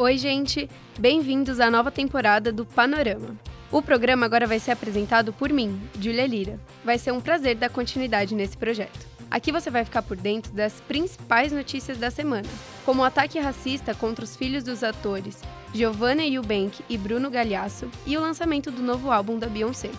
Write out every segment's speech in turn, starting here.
Oi, gente! Bem-vindos à nova temporada do Panorama. O programa agora vai ser apresentado por mim, Julia Lira. Vai ser um prazer dar continuidade nesse projeto. Aqui você vai ficar por dentro das principais notícias da semana, como o ataque racista contra os filhos dos atores Giovanna Eubank e Bruno Galhaço e o lançamento do novo álbum da Beyoncé.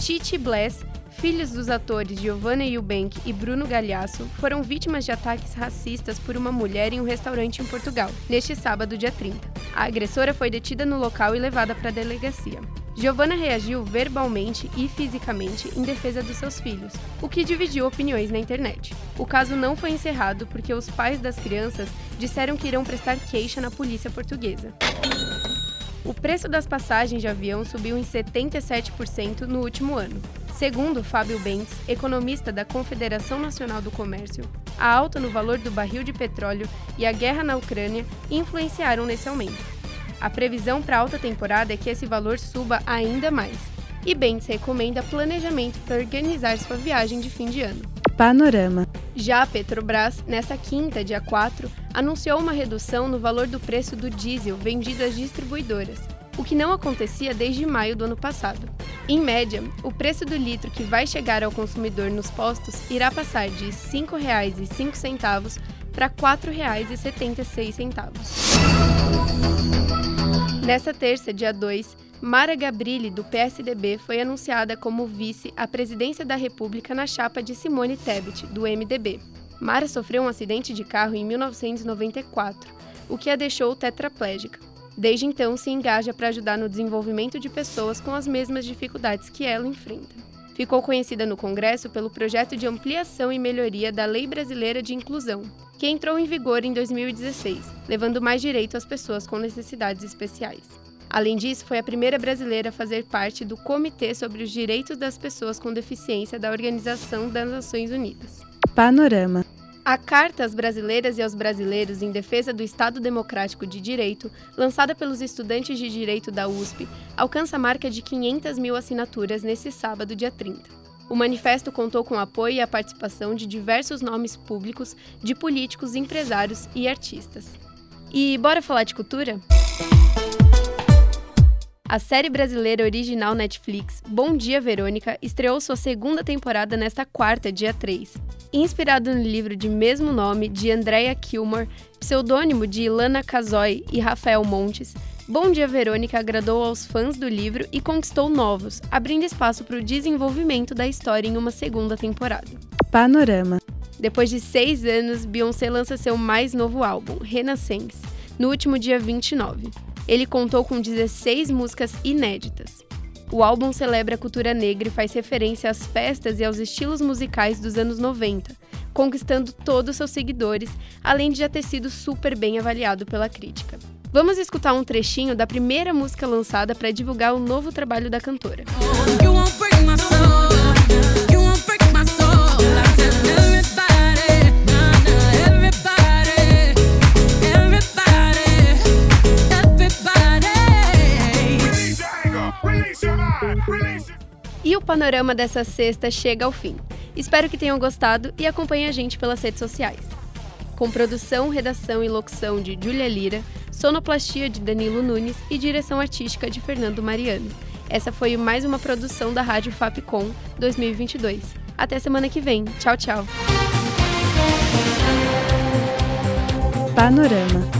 Titi Bless filhos dos atores Giovanna Eubank e Bruno Galhaço foram vítimas de ataques racistas por uma mulher em um restaurante em Portugal, neste sábado, dia 30. A agressora foi detida no local e levada para a delegacia. Giovanna reagiu verbalmente e fisicamente em defesa dos seus filhos, o que dividiu opiniões na internet. O caso não foi encerrado porque os pais das crianças disseram que irão prestar queixa na polícia portuguesa. O preço das passagens de avião subiu em 77% no último ano. Segundo Fábio Bentes, economista da Confederação Nacional do Comércio, a alta no valor do barril de petróleo e a guerra na Ucrânia influenciaram nesse aumento. A previsão para a alta temporada é que esse valor suba ainda mais. E Bentes recomenda planejamento para organizar sua viagem de fim de ano. Panorama. Já a Petrobras, nessa quinta, dia 4, anunciou uma redução no valor do preço do diesel vendido às distribuidoras, o que não acontecia desde maio do ano passado. Em média, o preço do litro que vai chegar ao consumidor nos postos irá passar de R$ 5,05 para R$ 4,76. Nessa terça, dia 2, Mara Gabrilli, do PSDB, foi anunciada como vice à presidência da República na chapa de Simone Tebet, do MDB. Mara sofreu um acidente de carro em 1994, o que a deixou tetraplégica. Desde então, se engaja para ajudar no desenvolvimento de pessoas com as mesmas dificuldades que ela enfrenta. Ficou conhecida no Congresso pelo projeto de ampliação e melhoria da Lei Brasileira de Inclusão, que entrou em vigor em 2016, levando mais direito às pessoas com necessidades especiais. Além disso, foi a primeira brasileira a fazer parte do Comitê sobre os Direitos das Pessoas com Deficiência da Organização das Nações Unidas. Panorama. A Carta às Brasileiras e aos Brasileiros em Defesa do Estado Democrático de Direito, lançada pelos estudantes de Direito da USP, alcança a marca de 500 mil assinaturas nesse sábado, dia 30. O manifesto contou com o apoio e a participação de diversos nomes públicos, de políticos, empresários e artistas. E bora falar de cultura? A série brasileira original Netflix Bom Dia Verônica estreou sua segunda temporada nesta quarta, dia 3. Inspirado no livro de mesmo nome de Andrea Kilmore, pseudônimo de Ilana Casoy e Rafael Montes, Bom Dia Verônica agradou aos fãs do livro e conquistou novos, abrindo espaço para o desenvolvimento da história em uma segunda temporada. Panorama. Depois de seis anos, Beyoncé lança seu mais novo álbum, Renaissance, no último dia 29. Ele contou com 16 músicas inéditas. O álbum celebra a cultura negra e faz referência às festas e aos estilos musicais dos anos 90, conquistando todos seus seguidores, além de já ter sido super bem avaliado pela crítica. Vamos escutar um trechinho da primeira música lançada para divulgar o novo trabalho da cantora. E o panorama dessa sexta chega ao fim. Espero que tenham gostado e acompanhem a gente pelas redes sociais. Com produção, redação e locução de Julia Lira, sonoplastia de Danilo Nunes e direção artística de Fernando Mariano. Essa foi mais uma produção da Rádio Fapcom 2022. Até semana que vem. Tchau, tchau. Panorama.